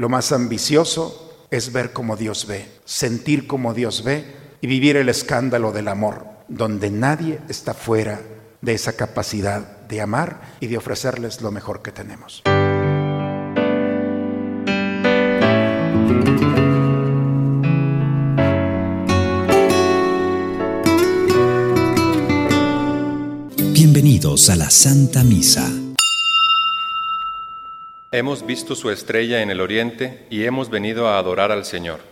Lo más ambicioso es ver como Dios ve, sentir como Dios ve y vivir el escándalo del amor, donde nadie está fuera de esa capacidad de amar y de ofrecerles lo mejor que tenemos. Bienvenidos a la Santa Misa. Hemos visto su estrella en el oriente y hemos venido a adorar al Señor.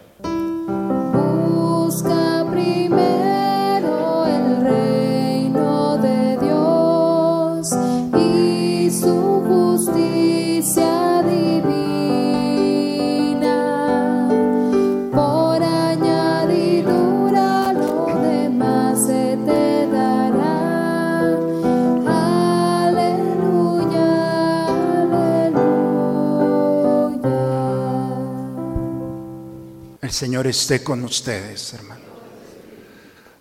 Señor esté con ustedes, hermanos.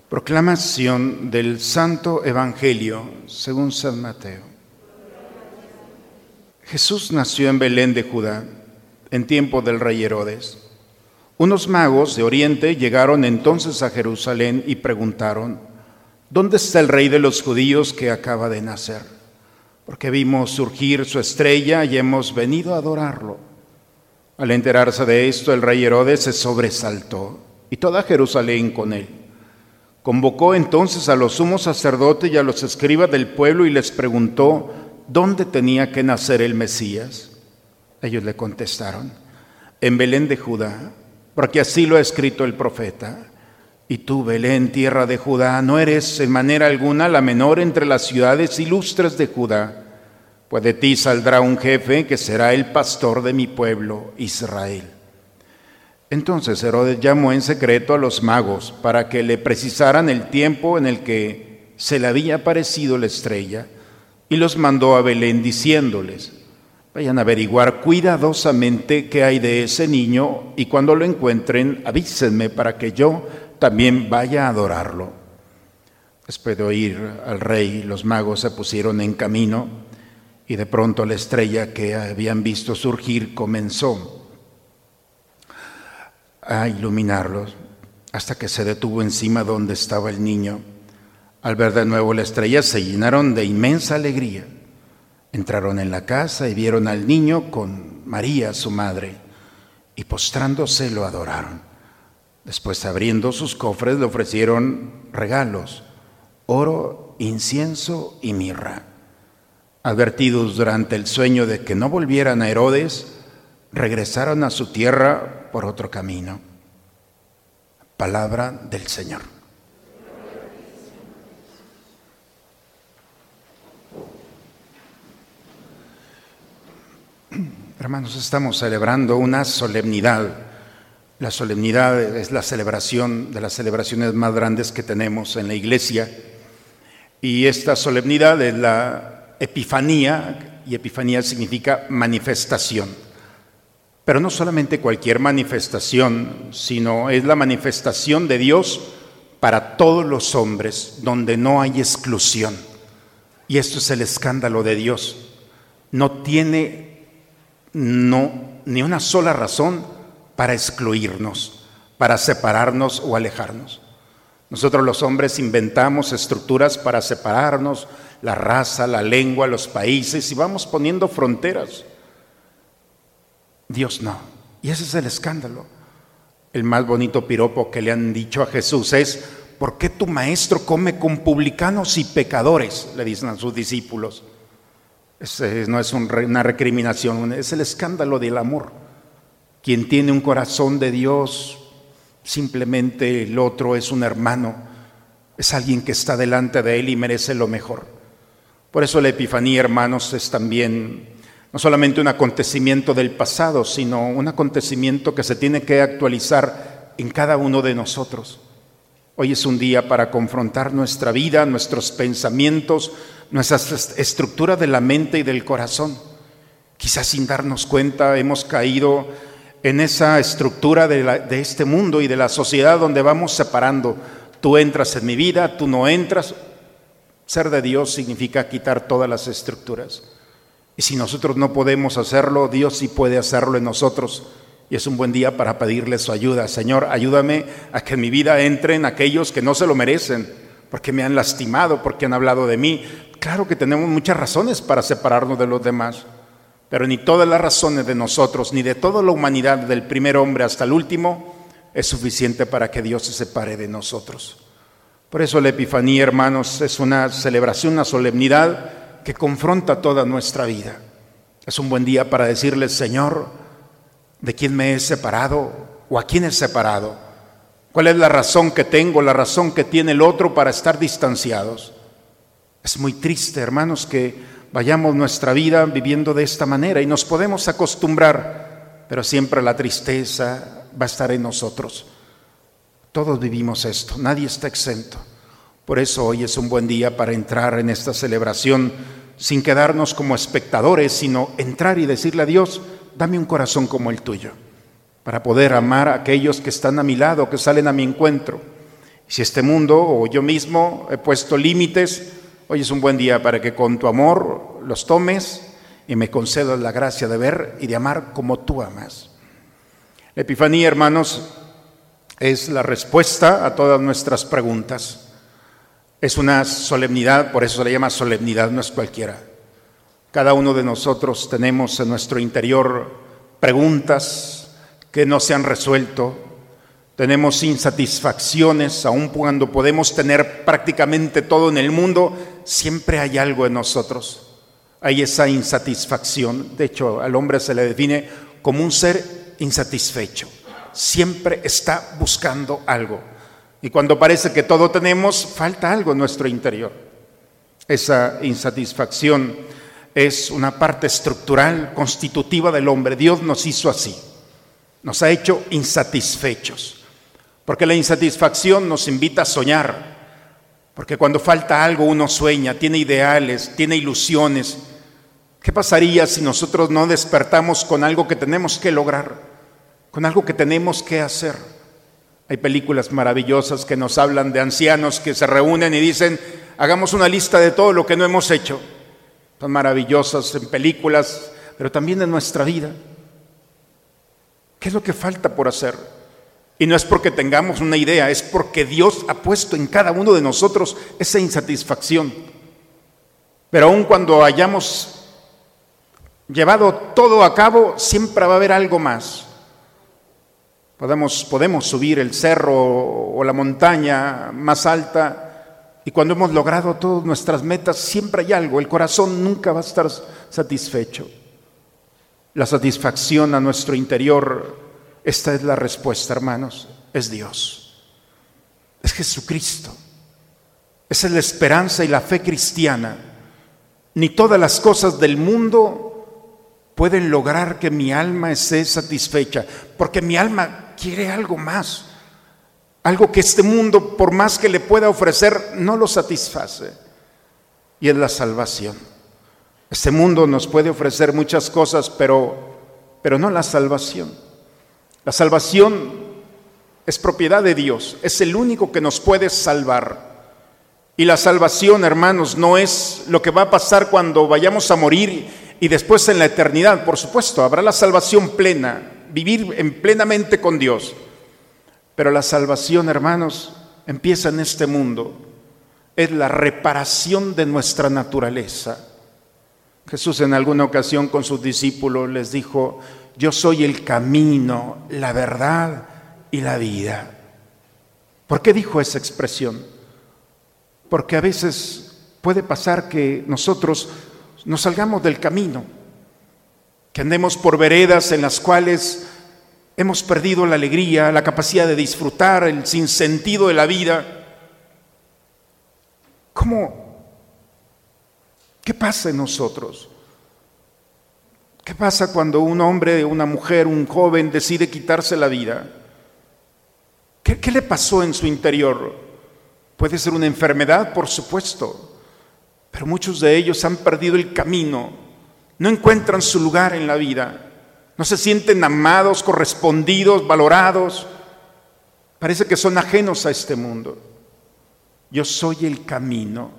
Proclamación del Santo Evangelio según San Mateo. Jesús nació en Belén de Judá en tiempo del rey Herodes. Unos magos de Oriente llegaron entonces a Jerusalén y preguntaron, ¿dónde está el rey de los judíos que acaba de nacer? Porque vimos surgir su estrella y hemos venido a adorarlo. Al enterarse de esto, el rey Herodes se sobresaltó y toda Jerusalén con él. Convocó entonces a los sumos sacerdotes y a los escribas del pueblo y les preguntó dónde tenía que nacer el Mesías. Ellos le contestaron, en Belén de Judá, porque así lo ha escrito el profeta. Y tú, Belén, tierra de Judá, no eres en manera alguna la menor entre las ciudades ilustres de Judá pues de ti saldrá un jefe que será el pastor de mi pueblo Israel. Entonces Herodes llamó en secreto a los magos para que le precisaran el tiempo en el que se le había aparecido la estrella y los mandó a Belén diciéndoles, vayan a averiguar cuidadosamente qué hay de ese niño y cuando lo encuentren avísenme para que yo también vaya a adorarlo. Después de oír al rey, los magos se pusieron en camino y de pronto la estrella que habían visto surgir comenzó a iluminarlos hasta que se detuvo encima donde estaba el niño. Al ver de nuevo la estrella se llenaron de inmensa alegría. Entraron en la casa y vieron al niño con María, su madre, y postrándose lo adoraron. Después abriendo sus cofres le ofrecieron regalos, oro, incienso y mirra. Advertidos durante el sueño de que no volvieran a Herodes, regresaron a su tierra por otro camino. Palabra del Señor. Hermanos, estamos celebrando una solemnidad. La solemnidad es la celebración de las celebraciones más grandes que tenemos en la iglesia. Y esta solemnidad es la Epifanía, y Epifanía significa manifestación. Pero no solamente cualquier manifestación, sino es la manifestación de Dios para todos los hombres, donde no hay exclusión. Y esto es el escándalo de Dios. No tiene no, ni una sola razón para excluirnos, para separarnos o alejarnos. Nosotros los hombres inventamos estructuras para separarnos, la raza, la lengua, los países y vamos poniendo fronteras. Dios no. Y ese es el escándalo. El más bonito piropo que le han dicho a Jesús es, ¿por qué tu maestro come con publicanos y pecadores? Le dicen a sus discípulos. Ese no es una recriminación, es el escándalo del amor. Quien tiene un corazón de Dios, simplemente el otro es un hermano, es alguien que está delante de él y merece lo mejor. Por eso la Epifanía, hermanos, es también no solamente un acontecimiento del pasado, sino un acontecimiento que se tiene que actualizar en cada uno de nosotros. Hoy es un día para confrontar nuestra vida, nuestros pensamientos, nuestra estructura de la mente y del corazón. Quizás sin darnos cuenta hemos caído en esa estructura de, de, este mundo y de la sociedad donde vamos separando. Tú entras en mi vida, tú no entras, ser de Dios significa quitar todas las estructuras. Y si nosotros no podemos hacerlo, Dios sí puede hacerlo en nosotros Y es un buen día para pedirle su ayuda. Señor, ayúdame a que en mi vida entren aquellos que no se lo merecen, porque me han lastimado, porque han hablado de mí. Claro que tenemos muchas razones para separarnos de los demás, pero ni todas las razones de nosotros, ni de toda la humanidad, del primer hombre hasta el último, es suficiente para que Dios se separe de nosotros. Por eso la Epifanía, hermanos, es una celebración, una solemnidad que confronta toda nuestra vida. Es un buen día para decirle, Señor, ¿de quién me he separado o a quién he separado? ¿Cuál es la razón que tengo, la razón que tiene el otro para estar distanciados? Es muy triste, hermanos, que vayamos nuestra vida viviendo de esta manera y nos podemos acostumbrar, pero siempre la tristeza va a estar en nosotros. Todos vivimos esto, nadie está exento. Por eso hoy es un buen día para entrar en esta celebración sin quedarnos como espectadores, sino entrar y decirle a Dios, dame un corazón como el tuyo, para poder amar a aquellos que están a mi lado, que salen a mi encuentro. Si este mundo o yo mismo he puesto límites, hoy es un buen día para que con tu amor los tomes y me concedas la gracia de ver y de amar como tú amas. La Epifanía, hermanos, es la respuesta a todas nuestras preguntas. Es una solemnidad, por eso se le llama solemnidad, no es cualquiera. Cada uno de nosotros tenemos en nuestro interior preguntas que no se han resuelto, tenemos insatisfacciones, aun cuando podemos tener prácticamente todo en el mundo, siempre hay algo en nosotros. Hay esa insatisfacción. De hecho, al hombre se le define como un ser insatisfecho siempre está buscando algo. Y cuando parece que todo tenemos, falta algo en nuestro interior. Esa insatisfacción es una parte estructural, constitutiva del hombre. Dios nos hizo así. Nos ha hecho insatisfechos. Porque la insatisfacción nos invita a soñar. Porque cuando falta algo uno sueña, tiene ideales, tiene ilusiones. ¿Qué pasaría si nosotros no despertamos con algo que tenemos que lograr? Con algo que tenemos que hacer. Hay películas maravillosas que nos hablan de ancianos que se reúnen y dicen, hagamos una lista de todo lo que no hemos hecho. Son maravillosas en películas, pero también en nuestra vida. ¿Qué es lo que falta por hacer? Y no es porque tengamos una idea, es porque Dios ha puesto en cada uno de nosotros esa insatisfacción. Pero aun cuando hayamos llevado todo a cabo, siempre va a haber algo más. Podemos, podemos subir el cerro o la montaña más alta y cuando hemos logrado todas nuestras metas siempre hay algo, el corazón nunca va a estar satisfecho. La satisfacción a nuestro interior, esta es la respuesta, hermanos, es Dios, es Jesucristo, esa es la esperanza y la fe cristiana. Ni todas las cosas del mundo pueden lograr que mi alma esté satisfecha, porque mi alma quiere algo más. Algo que este mundo, por más que le pueda ofrecer, no lo satisface. Y es la salvación. Este mundo nos puede ofrecer muchas cosas, pero, pero no la salvación. La salvación es propiedad de Dios, es el único que nos puede salvar. Y la salvación, hermanos, no es lo que va a pasar cuando vayamos a morir y después en la eternidad. Por supuesto, habrá la salvación plena, vivir en plenamente con Dios. Pero la salvación, hermanos, empieza en este mundo. Es la reparación de nuestra naturaleza. Jesús en alguna ocasión con sus discípulos les dijo, yo soy el camino, la verdad y la vida. ¿Por qué dijo esa expresión? Porque a veces puede pasar que nosotros nos salgamos del camino que andemos por veredas en las cuales hemos perdido la alegría, la capacidad de disfrutar, el sinsentido de la vida. ¿Cómo? ¿Qué pasa en nosotros? ¿Qué pasa cuando un hombre, una mujer, un joven decide quitarse la vida? ¿Qué, ¿Qué, le pasó en su interior? Puede ser una enfermedad, por supuesto, pero muchos de ellos han perdido el camino no encuentran su lugar en la vida, no se sienten amados, correspondidos, valorados. Parece que son ajenos a este mundo. Yo soy el camino.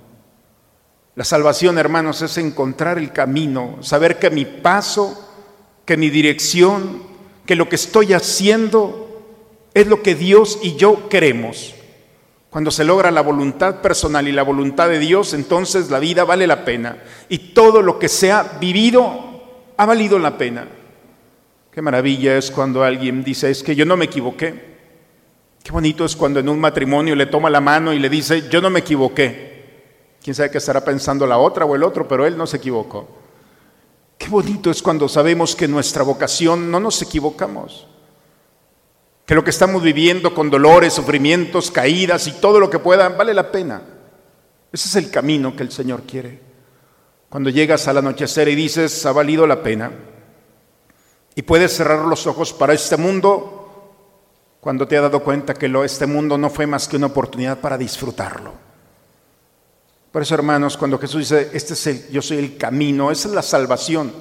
La salvación, hermanos, es encontrar el camino, saber que mi paso, que mi dirección, que lo que estoy haciendo es lo que Dios y yo queremos. Cuando se logra la voluntad personal y la voluntad de Dios, entonces la vida vale la pena. Y todo lo que se ha vivido ha valido la pena. Qué maravilla es cuando alguien dice, es que yo no me equivoqué. Qué bonito es cuando en un matrimonio le toma la mano y le dice, yo no me equivoqué. Quién sabe qué estará pensando la otra o el otro, pero él no se equivocó. Qué bonito es cuando sabemos que nuestra vocación no nos equivocamos. Que lo que estamos viviendo con dolores, sufrimientos, caídas y todo lo que pueda, vale la pena. Ese es el camino que el Señor quiere. Cuando llegas al anochecer y dices, ha valido la pena, y puedes cerrar los ojos para este mundo, cuando te has dado cuenta que lo, este mundo no fue más que una oportunidad para disfrutarlo. Por eso, hermanos, cuando Jesús dice, este es el, yo soy el camino, es la salvación.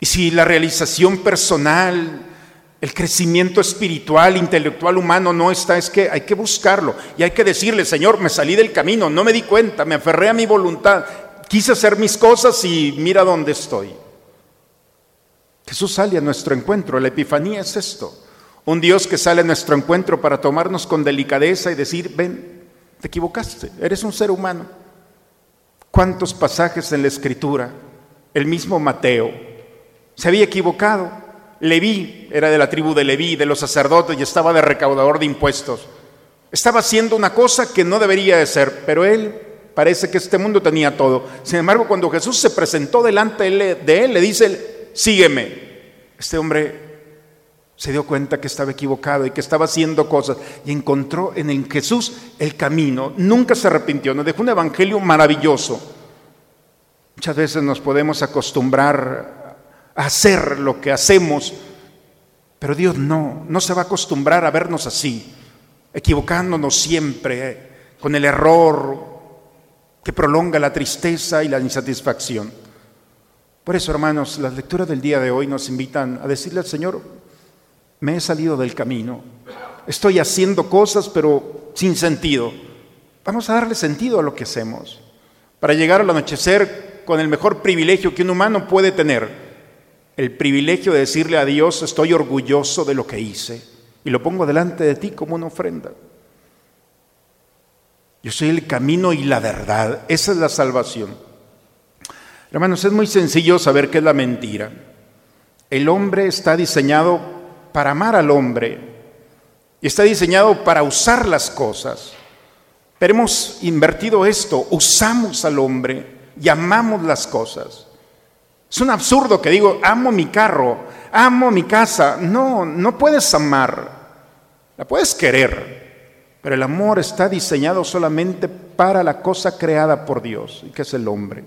Y si la realización personal, el crecimiento espiritual, intelectual, humano no está, es que hay que buscarlo y hay que decirle, Señor, me salí del camino, no me di cuenta, me aferré a mi voluntad, quise hacer mis cosas y mira dónde estoy. Jesús sale a nuestro encuentro, la epifanía es esto, un Dios que sale a nuestro encuentro para tomarnos con delicadeza y decir, ven, te equivocaste, eres un ser humano. ¿Cuántos pasajes en la escritura? El mismo Mateo se había equivocado. Leví era de la tribu de Leví, de los sacerdotes, y estaba de recaudador de impuestos. Estaba haciendo una cosa que no debería de ser, pero él parece que este mundo tenía todo. Sin embargo, cuando Jesús se presentó delante de él, le dice, sígueme. Este hombre se dio cuenta que estaba equivocado y que estaba haciendo cosas y encontró en el Jesús el camino. Nunca se arrepintió, nos dejó un evangelio maravilloso. Muchas veces nos podemos acostumbrar hacer lo que hacemos, pero Dios no, no se va a acostumbrar a vernos así, equivocándonos siempre con el error que prolonga la tristeza y la insatisfacción. Por eso, hermanos, las lecturas del día de hoy nos invitan a decirle al Señor, me he salido del camino, estoy haciendo cosas pero sin sentido. Vamos a darle sentido a lo que hacemos, para llegar al anochecer con el mejor privilegio que un humano puede tener, el privilegio de decirle a Dios, estoy orgulloso de lo que hice y lo pongo delante de ti como una ofrenda. Yo soy el camino y la verdad, esa es la salvación. Hermanos, es muy sencillo saber qué es la mentira. El hombre está diseñado para amar al hombre y está diseñado para usar las cosas. Pero hemos invertido esto, usamos al hombre y amamos las cosas. Es un absurdo que digo, amo mi carro, amo mi casa. No, no puedes amar, la puedes querer, pero el amor está diseñado solamente para la cosa creada por Dios, que es el hombre.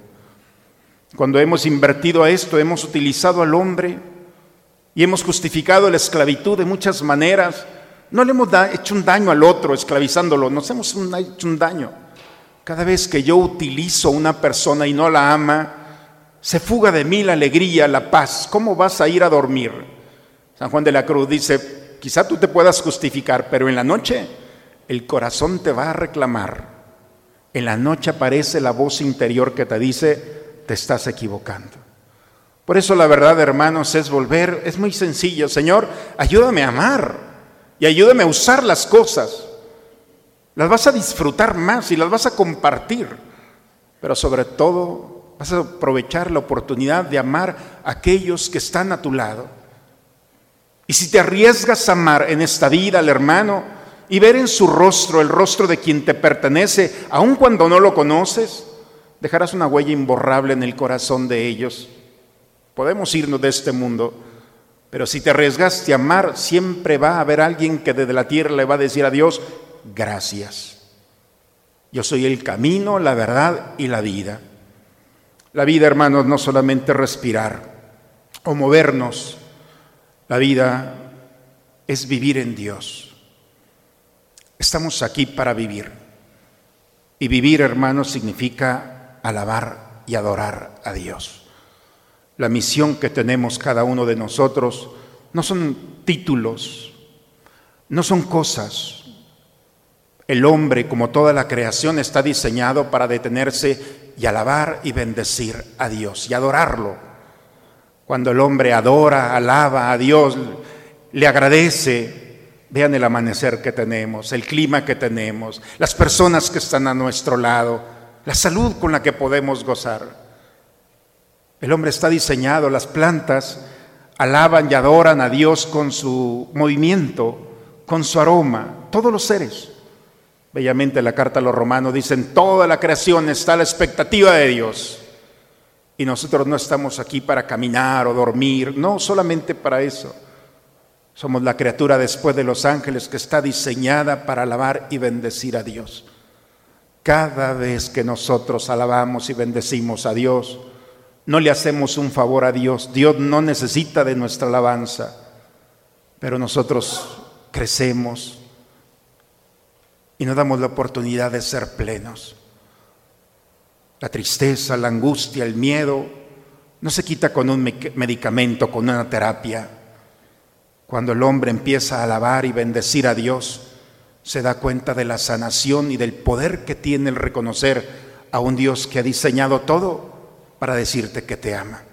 Cuando hemos invertido a esto, hemos utilizado al hombre y hemos justificado la esclavitud de muchas maneras. No le hemos hecho un daño al otro esclavizándolo, nos hemos hecho un daño. Cada vez que yo utilizo a una persona y no la ama, se fuga de mí la alegría, la paz. ¿Cómo vas a ir a dormir? San Juan de la Cruz dice, quizá tú te puedas justificar, pero en la noche el corazón te va a reclamar. En la noche aparece la voz interior que te dice, te estás equivocando. Por eso la verdad, hermanos, es volver, es muy sencillo. Señor, ayúdame a amar y ayúdame a usar las cosas. Las vas a disfrutar más y las vas a compartir. Pero sobre todo, vas a aprovechar la oportunidad de amar a aquellos que están a tu lado. Y si te arriesgas a amar en esta vida al hermano y ver en su rostro el rostro de quien te pertenece, aun cuando no lo conoces, dejarás una huella imborrable en el corazón de ellos. Podemos irnos de este mundo, pero si te arriesgaste a amar, siempre va a haber alguien que desde la tierra le va a decir a Dios, gracias. Yo soy el camino, la verdad y la vida. La vida, hermanos, no solamente respirar o movernos. La vida es vivir en Dios. Estamos aquí para vivir. Y vivir, hermanos, significa alabar y adorar a Dios. La misión que tenemos cada uno de nosotros no son títulos, no son cosas. El hombre, como toda la creación, está diseñado para detenerse y alabar y bendecir a Dios y adorarlo. Cuando el hombre adora, alaba a Dios, le agradece, vean el amanecer que tenemos, el clima que tenemos, las personas que están a nuestro lado, la salud con la que podemos gozar. El hombre está diseñado, las plantas alaban y adoran a Dios con su movimiento, con su aroma, todos los seres. Bellamente la carta a los romanos dicen, toda la creación está a la expectativa de Dios. Y nosotros no estamos aquí para caminar o dormir, no solamente para eso. Somos la criatura después de los ángeles que está diseñada para alabar y bendecir a Dios. Cada vez que nosotros alabamos y bendecimos a Dios, no le hacemos un favor a Dios. Dios no necesita de nuestra alabanza, pero nosotros crecemos y nos damos la oportunidad de ser plenos. La tristeza, la angustia, el miedo no se quita con un medicamento, con una terapia. Cuando el hombre empieza a alabar y bendecir a Dios, se da cuenta de la sanación y del poder que tiene el reconocer a un Dios que ha diseñado todo para decirte que te ama.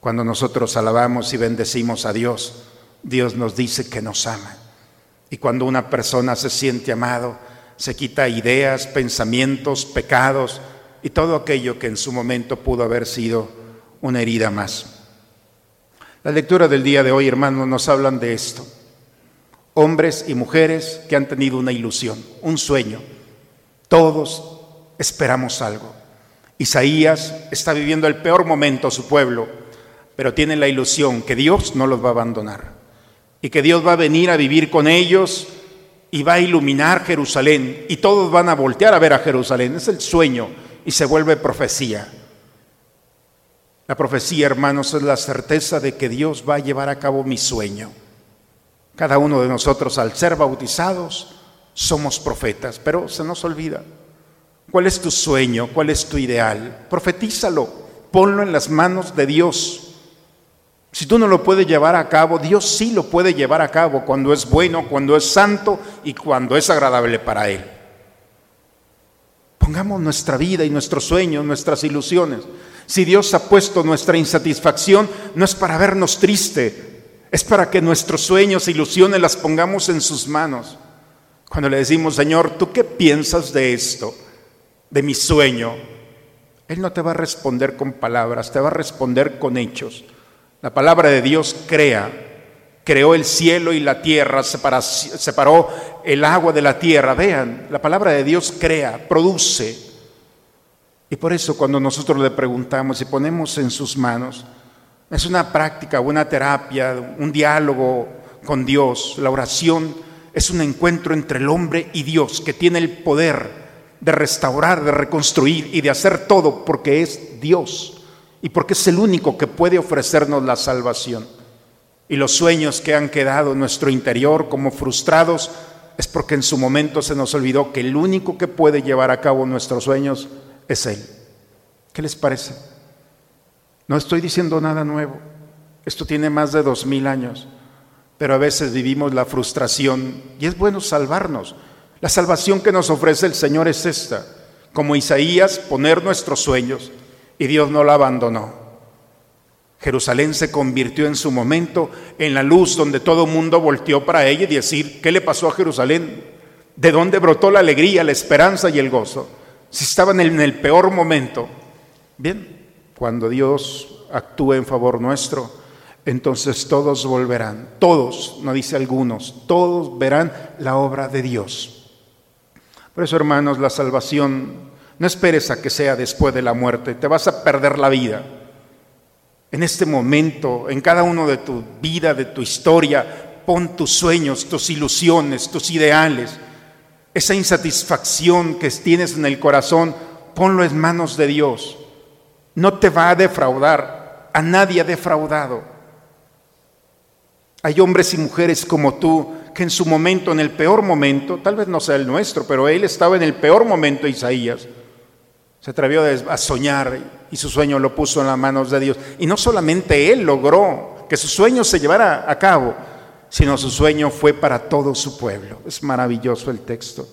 Cuando nosotros alabamos y bendecimos a Dios, Dios nos dice que nos ama. Y cuando una persona se siente amado, se quita ideas, pensamientos, pecados, y todo aquello que en su momento pudo haber sido una herida más. La lectura del día de hoy, hermanos, nos hablan de esto. Hombres y mujeres que han tenido una ilusión, un sueño. Todos esperamos algo. Isaías está viviendo el peor momento su pueblo, pero tiene la ilusión que Dios no los va a abandonar y que Dios va a venir a vivir con ellos y va a iluminar Jerusalén y todos van a voltear a ver a Jerusalén. Es el sueño y se vuelve profecía. La profecía, hermanos, es la certeza de que Dios va a llevar a cabo mi sueño. Cada uno de nosotros, al ser bautizados, somos profetas, pero se nos olvida. ¿Cuál es tu sueño? ¿Cuál es tu ideal? Profetízalo, ponlo en las manos de Dios. Si tú no lo puedes llevar a cabo, Dios sí lo puede llevar a cabo cuando es bueno, cuando es santo y cuando es agradable para Él. Pongamos nuestra vida y nuestros sueños, nuestras ilusiones. Si Dios ha puesto nuestra insatisfacción, no es para vernos triste, es para que nuestros sueños e ilusiones las pongamos en sus manos. Cuando le decimos, Señor, ¿tú qué piensas de esto, de mi sueño? Él no te va a responder con palabras, te va a responder con hechos. La palabra de Dios crea, creó el cielo y la tierra, separó el agua de la tierra. Vean, la palabra de Dios crea, produce. Y por eso cuando nosotros le preguntamos y ponemos en sus manos, es una práctica, una terapia, un diálogo con Dios. La oración es un encuentro entre el hombre y Dios que tiene el poder de restaurar, de reconstruir y de hacer todo porque es Dios y porque es el único que puede ofrecernos la salvación y los sueños que han quedado en nuestro interior como frustrados es porque en su momento se nos olvidó que el único que puede llevar a cabo nuestros sueños es Él. ¿Qué les parece? No estoy diciendo nada nuevo. Esto tiene más de dos mil años, pero a veces vivimos la frustración y es bueno salvarnos. La salvación que nos ofrece el Señor es esta, como Isaías, poner nuestros sueños y Dios no la abandonó. Jerusalén se convirtió en su momento en la luz donde todo el mundo volteó para ella y decir, ¿qué le pasó a Jerusalén? ¿De dónde brotó la alegría, la esperanza y el gozo? Si estaban en el peor momento. Bien, cuando Dios actúe en favor nuestro, entonces todos volverán, todos, no dice algunos, todos verán la obra de Dios. Por eso, hermanos, la salvación, no esperes a que sea después de la muerte, te vas a perder la vida en este momento, en cada uno de tu vida, de tu historia, pon tus sueños, tus ilusiones, tus ideales, esa insatisfacción que tienes en el corazón, ponlo en manos de Dios. No te va a defraudar, a nadie ha defraudado. Hay hombres y mujeres como tú que en su momento, en el peor momento, tal vez no sea el nuestro, pero él estaba en el peor momento, Isaías, se atrevió a soñar y su sueño lo puso en las manos de Dios. Y no solamente él logró que su sueño se llevara a cabo, sino su sueño fue para todo su pueblo. Es maravilloso el texto.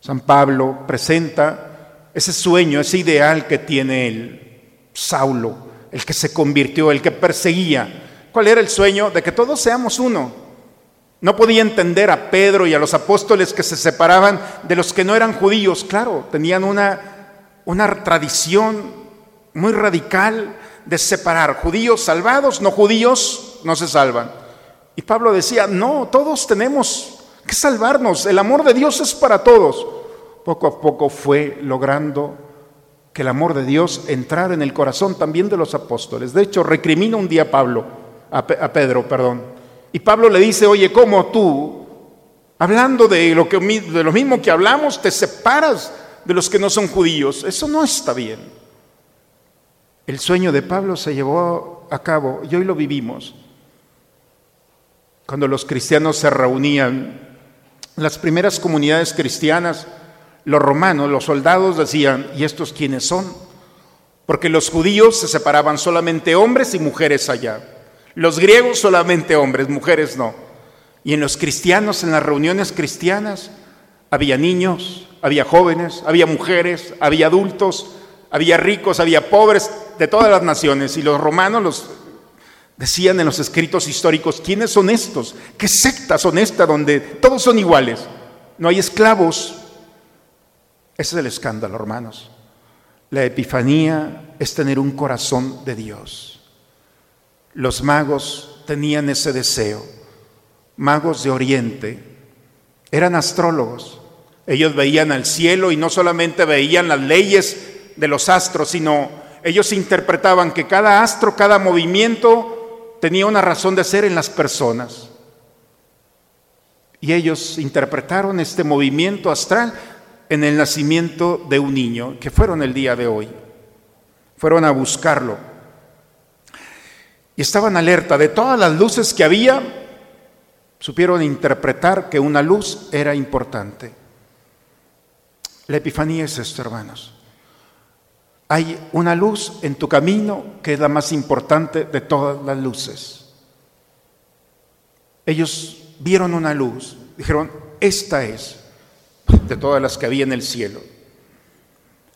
San Pablo presenta ese sueño, ese ideal que tiene el Saulo, el que se convirtió, el que perseguía. ¿Cuál era el sueño? De que todos seamos uno. No podía entender a Pedro y a los apóstoles que se separaban de los que no eran judíos. Claro, tenían una, una tradición muy radical de separar judíos salvados, no judíos no se salvan. Y Pablo decía, no, todos tenemos que salvarnos, el amor de Dios es para todos. Poco a poco fue logrando que el amor de Dios entrara en el corazón también de los apóstoles. De hecho, recrimina un día a Pablo, a, Pedro, perdón. Y Pablo le dice, oye, ¿cómo tú, hablando de lo, que, de lo mismo que hablamos, te separas de los que no son judíos? Eso no está bien. El sueño de Pablo se llevó a cabo y hoy lo vivimos. Cuando los cristianos se reunían, las primeras comunidades cristianas, los romanos, los soldados decían, ¿y estos quiénes son? Porque los judíos se separaban solamente hombres y mujeres allá. Los griegos solamente hombres, mujeres no. Y en los cristianos, en las reuniones cristianas, había niños, había jóvenes, había mujeres, había adultos, había ricos, había pobres de todas las naciones. Y los romanos los decían en los escritos históricos, ¿quiénes son estos? ¿Qué sectas son estas donde todos son iguales? No hay esclavos, ese es el escándalo, hermanos. La epifanía es tener un corazón de Dios. Los magos tenían ese deseo. Magos de Oriente eran astrólogos. Ellos veían al cielo y no solamente veían las leyes de los astros, sino ellos interpretaban que cada astro, cada movimiento tenía una razón de ser en las personas. Y ellos interpretaron este movimiento astral en el nacimiento de un niño, que fueron el día de hoy. Fueron a buscarlo. Y estaban alerta de todas las luces que había, supieron interpretar que una luz era importante. La epifanía es esto, hermanos. Hay una luz en tu camino que es la más importante de todas las luces. Ellos vieron una luz, dijeron, esta es de todas las que había en el cielo.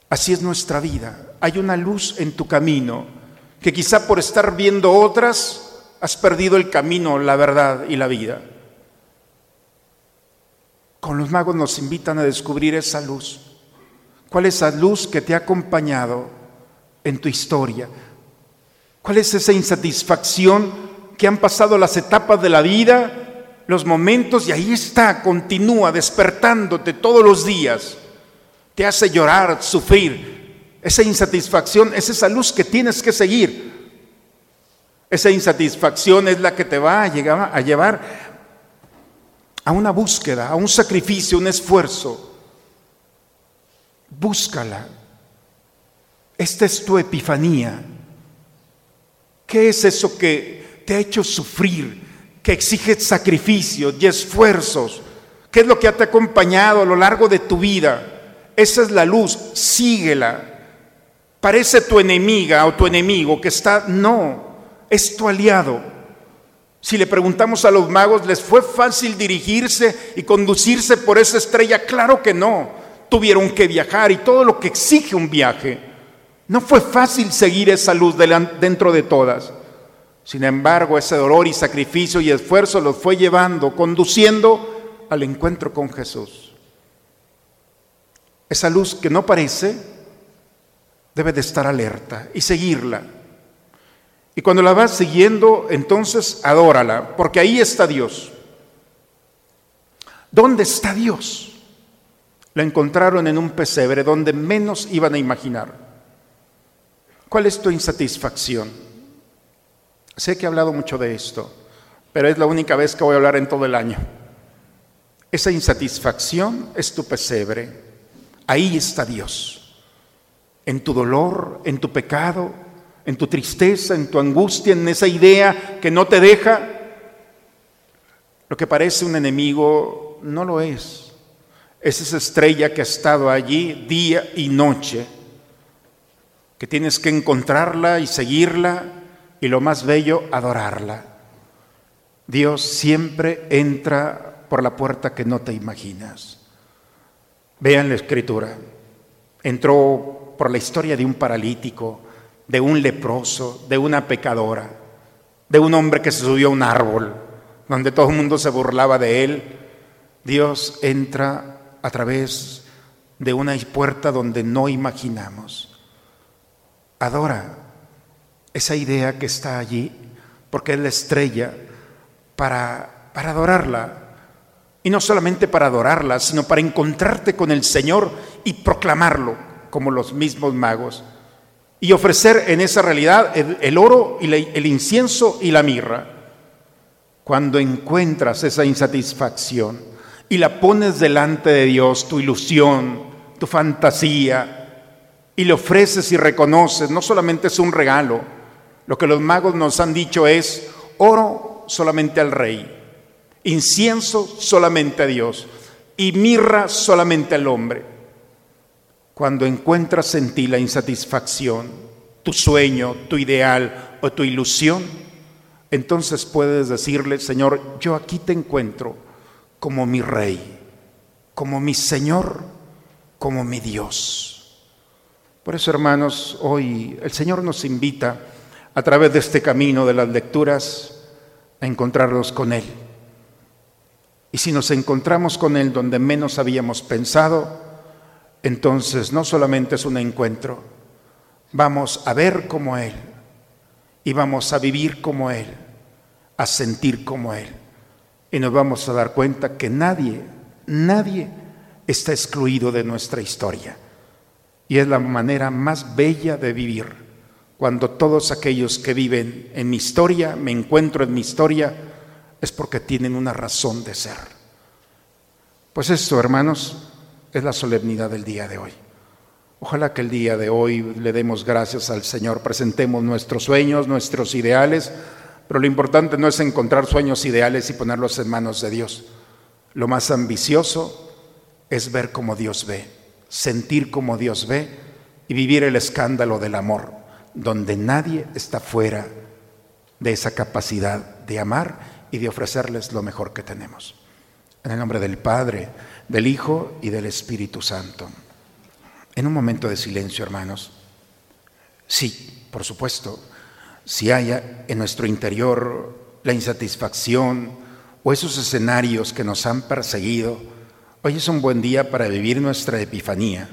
Así es nuestra vida. Hay una luz en tu camino que quizá por estar viendo otras has perdido el camino, la verdad y la vida. Con los magos nos invitan a descubrir esa luz. ¿Cuál es esa luz que te ha acompañado en tu historia? ¿Cuál es esa insatisfacción que han pasado las etapas de la vida los momentos y ahí está, continúa despertándote todos los días. Te hace llorar, sufrir. Esa insatisfacción es esa luz que tienes que seguir. Esa insatisfacción es la que te va a, llegar, a llevar a una búsqueda, a un sacrificio, un esfuerzo. Búscala. Esta es tu epifanía. ¿Qué es eso que te ha hecho sufrir? que exige sacrificios y esfuerzos. ¿Qué es lo que te ha acompañado a lo largo de tu vida? Esa es la luz, síguela. Parece tu enemiga o tu enemigo que está, no, es tu aliado. Si le preguntamos a los magos, ¿les fue fácil dirigirse y conducirse por esa estrella? Claro que no. Tuvieron que viajar y todo lo que exige un viaje. No fue fácil seguir esa luz dentro de todas. Sin embargo, ese dolor y sacrificio y esfuerzo los fue llevando, conduciendo al encuentro con Jesús. Esa luz que no parece debe de estar alerta y seguirla. Y cuando la vas siguiendo, entonces adórala, porque ahí está Dios. ¿Dónde está Dios? La encontraron en un pesebre donde menos iban a imaginar. ¿Cuál es tu insatisfacción? Sé que he hablado mucho de esto, pero es la única vez que voy a hablar en todo el año. Esa insatisfacción es tu pesebre. Ahí está Dios. En tu dolor, en tu pecado, en tu tristeza, en tu angustia, en esa idea que no te deja. Lo que parece un enemigo no lo es. Es esa estrella que ha estado allí día y noche, que tienes que encontrarla y seguirla y lo más bello, adorarla. Dios siempre entra por la puerta que no te imaginas. Vean la escritura. Entró por la historia de un paralítico, de un leproso, de una pecadora, de un hombre que se subió a un árbol, donde todo el mundo se burlaba de él. Dios entra a través de una puerta donde no imaginamos. Adora esa idea que está allí, porque es la estrella para, para adorarla. Y no solamente para adorarla, sino para encontrarte con el Señor y proclamarlo, como los mismos magos. Y ofrecer en esa realidad el, oro, y el incienso y la mirra. Cuando encuentras esa insatisfacción y la pones delante de Dios, tu ilusión, tu fantasía, y le ofreces y reconoces, no solamente es un regalo, lo que los magos nos han dicho es oro solamente al rey, incienso solamente a Dios y mirra solamente al hombre. Cuando encuentras en ti la insatisfacción, tu sueño, tu ideal o tu ilusión, entonces puedes decirle, Señor, yo aquí te encuentro como mi rey, como mi Señor, como mi Dios. Por eso, hermanos, hoy el Señor nos invita a través de este camino de las lecturas a encontrarnos con Él. Y si nos encontramos con Él donde menos habíamos pensado, entonces no solamente es un encuentro, vamos a ver como Él y vamos a vivir como Él, a sentir como Él. Y nos vamos a dar cuenta que nadie, nadie está excluido de nuestra historia. Y es la manera más bella de vivir cuando todos aquellos que viven en mi historia, me encuentro en mi historia, es porque tienen una razón de ser. Pues esto, hermanos, es la solemnidad del día de hoy. Ojalá que el día de hoy le demos gracias al Señor, presentemos nuestros sueños, nuestros ideales, pero lo importante no es encontrar sueños ideales y ponerlos en manos de Dios. Lo más ambicioso es ver como Dios ve, sentir como Dios ve y vivir el escándalo del amor donde nadie está fuera de esa capacidad de amar y de ofrecerles lo mejor que tenemos. En el nombre del Padre, del Hijo y del Espíritu Santo. En un momento de silencio, hermanos, sí, por supuesto, si haya en nuestro interior la insatisfacción o esos escenarios que nos han perseguido, hoy es un buen día para vivir nuestra epifanía,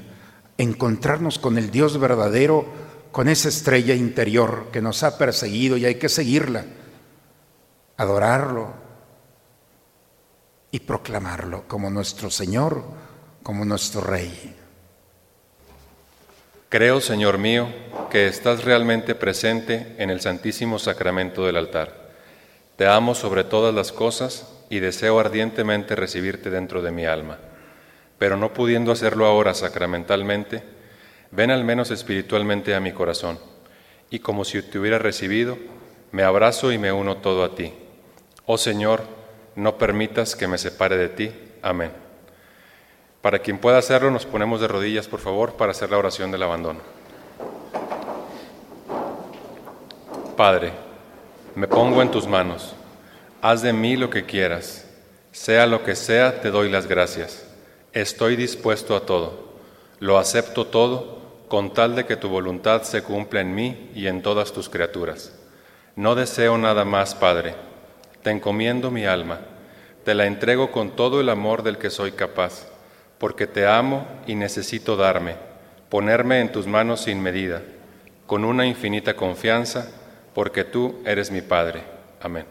encontrarnos con el Dios verdadero, con esa estrella interior que nos ha perseguido y hay que seguirla, adorarlo y proclamarlo como nuestro Señor, como nuestro Rey. Creo, Señor mío, que estás realmente presente en el Santísimo Sacramento del altar. Te amo sobre todas las cosas y deseo ardientemente recibirte dentro de mi alma. Pero no pudiendo hacerlo ahora sacramentalmente, Ven al menos espiritualmente a mi corazón, y como si te hubiera recibido, me abrazo y me uno todo a ti. Oh Señor, no permitas que me separe de ti. Amén. Para quien pueda hacerlo, nos ponemos de rodillas, por favor, para hacer la oración del abandono. Padre, me pongo en tus manos. Haz de mí lo que quieras. Sea lo que sea, te doy las gracias. Estoy dispuesto a todo. Lo acepto todo con tal de que tu voluntad se cumpla en mí y en todas tus criaturas. No deseo nada más, Padre. Te encomiendo mi alma, te la entrego con todo el amor del que soy capaz, porque te amo y necesito darme, ponerme en tus manos sin medida, con una infinita confianza, porque tú eres mi Padre. Amén.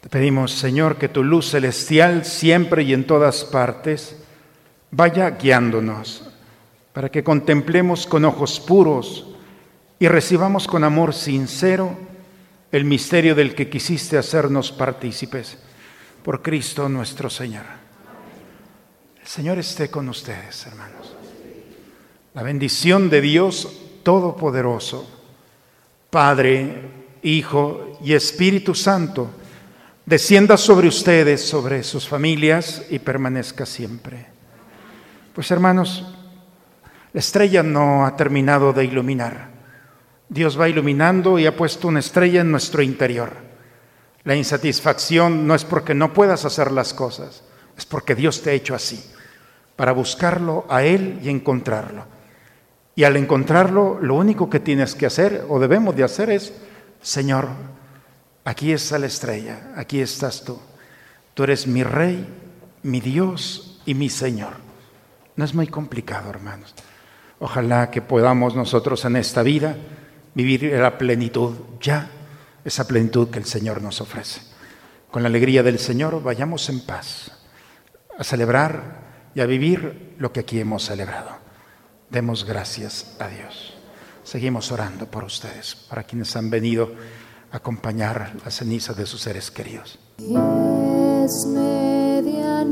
Te pedimos, Señor, que tu luz celestial siempre y en todas partes vaya guiándonos para que contemplemos con ojos puros y recibamos con amor sincero el misterio del que quisiste hacernos partícipes. Por Cristo nuestro Señor. El Señor esté con ustedes, hermanos. La bendición de Dios Todopoderoso, Padre, Hijo y Espíritu Santo, descienda sobre ustedes, sobre sus familias y permanezca siempre. Pues hermanos, la estrella no ha terminado de iluminar. Dios va iluminando y ha puesto una estrella en nuestro interior. La insatisfacción no es porque no puedas hacer las cosas, es porque Dios te ha hecho así, para buscarlo a Él y encontrarlo. Y al encontrarlo, lo único que tienes que hacer o debemos de hacer es, Señor, aquí está la estrella, aquí estás tú. Tú eres mi rey, mi Dios y mi Señor. No es muy complicado, hermanos. Ojalá que podamos nosotros en esta vida vivir la plenitud ya, esa plenitud que el Señor nos ofrece. Con la alegría del Señor vayamos en paz a celebrar y a vivir lo que aquí hemos celebrado. Demos gracias a Dios. Seguimos orando por ustedes, para quienes han venido a acompañar la ceniza de sus seres queridos. Es medianoche.